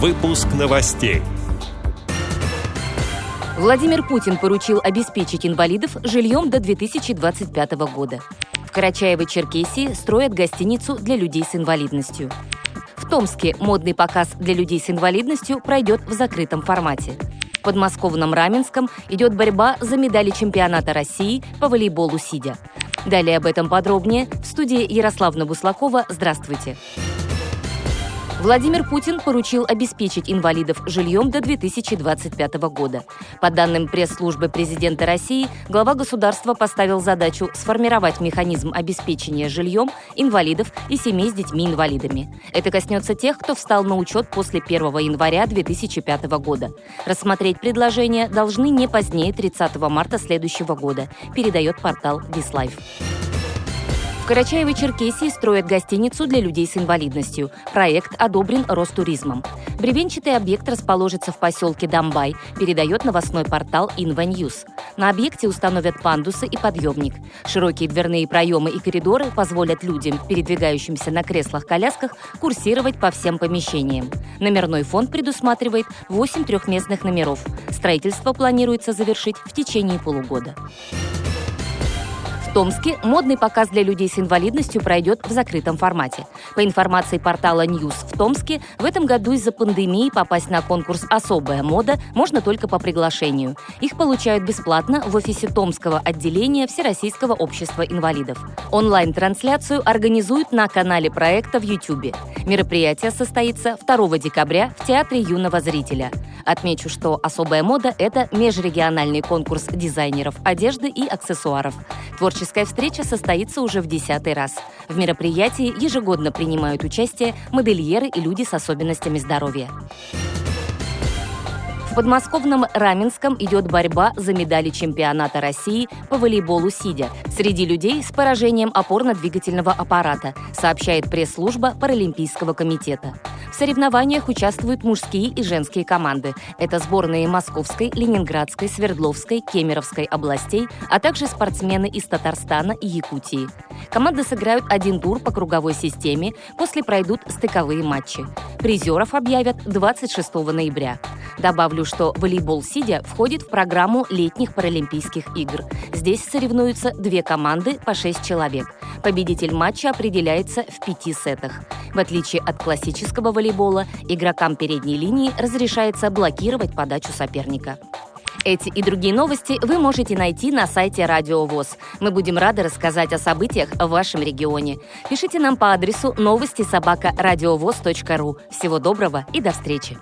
Выпуск новостей. Владимир Путин поручил обеспечить инвалидов жильем до 2025 года. В Карачаево-Черкесии строят гостиницу для людей с инвалидностью. В Томске модный показ для людей с инвалидностью пройдет в закрытом формате. В подмосковном Раменском идет борьба за медали чемпионата России по волейболу сидя. Далее об этом подробнее в студии Ярославна Буслакова. Здравствуйте. Здравствуйте. Владимир Путин поручил обеспечить инвалидов жильем до 2025 года. По данным пресс-службы президента России, глава государства поставил задачу сформировать механизм обеспечения жильем инвалидов и семей с детьми-инвалидами. Это коснется тех, кто встал на учет после 1 января 2005 года. Рассмотреть предложение должны не позднее 30 марта следующего года, передает портал Дислайф. Карачаево-Черкесии строят гостиницу для людей с инвалидностью. Проект одобрен Ростуризмом. Бревенчатый объект расположится в поселке Дамбай, передает новостной портал InvaNews. На объекте установят пандусы и подъемник. Широкие дверные проемы и коридоры позволят людям, передвигающимся на креслах-колясках, курсировать по всем помещениям. Номерной фонд предусматривает 8 трехместных номеров. Строительство планируется завершить в течение полугода. В Томске модный показ для людей с инвалидностью пройдет в закрытом формате. По информации портала News в Томске, в этом году из-за пандемии попасть на конкурс «Особая мода» можно только по приглашению. Их получают бесплатно в офисе Томского отделения Всероссийского общества инвалидов. Онлайн-трансляцию организуют на канале проекта в YouTube. Мероприятие состоится 2 декабря в Театре юного зрителя. Отмечу, что «Особая мода» — это межрегиональный конкурс дизайнеров одежды и аксессуаров. Творческая встреча состоится уже в десятый раз. В мероприятии ежегодно принимают участие модельеры и люди с особенностями здоровья подмосковном Раменском идет борьба за медали чемпионата России по волейболу сидя среди людей с поражением опорно-двигательного аппарата, сообщает пресс-служба Паралимпийского комитета. Соревнованиях участвуют мужские и женские команды. Это сборные Московской, Ленинградской, Свердловской, Кемеровской областей, а также спортсмены из Татарстана и Якутии. Команды сыграют один тур по круговой системе, после пройдут стыковые матчи. Призеров объявят 26 ноября. Добавлю, что волейбол сидя входит в программу летних Паралимпийских игр. Здесь соревнуются две команды по шесть человек. Победитель матча определяется в пяти сетах. В отличие от классического волейбола, игрокам передней линии разрешается блокировать подачу соперника. Эти и другие новости вы можете найти на сайте Радио ВОЗ. Мы будем рады рассказать о событиях в вашем регионе. Пишите нам по адресу новости собака ру. Всего доброго и до встречи!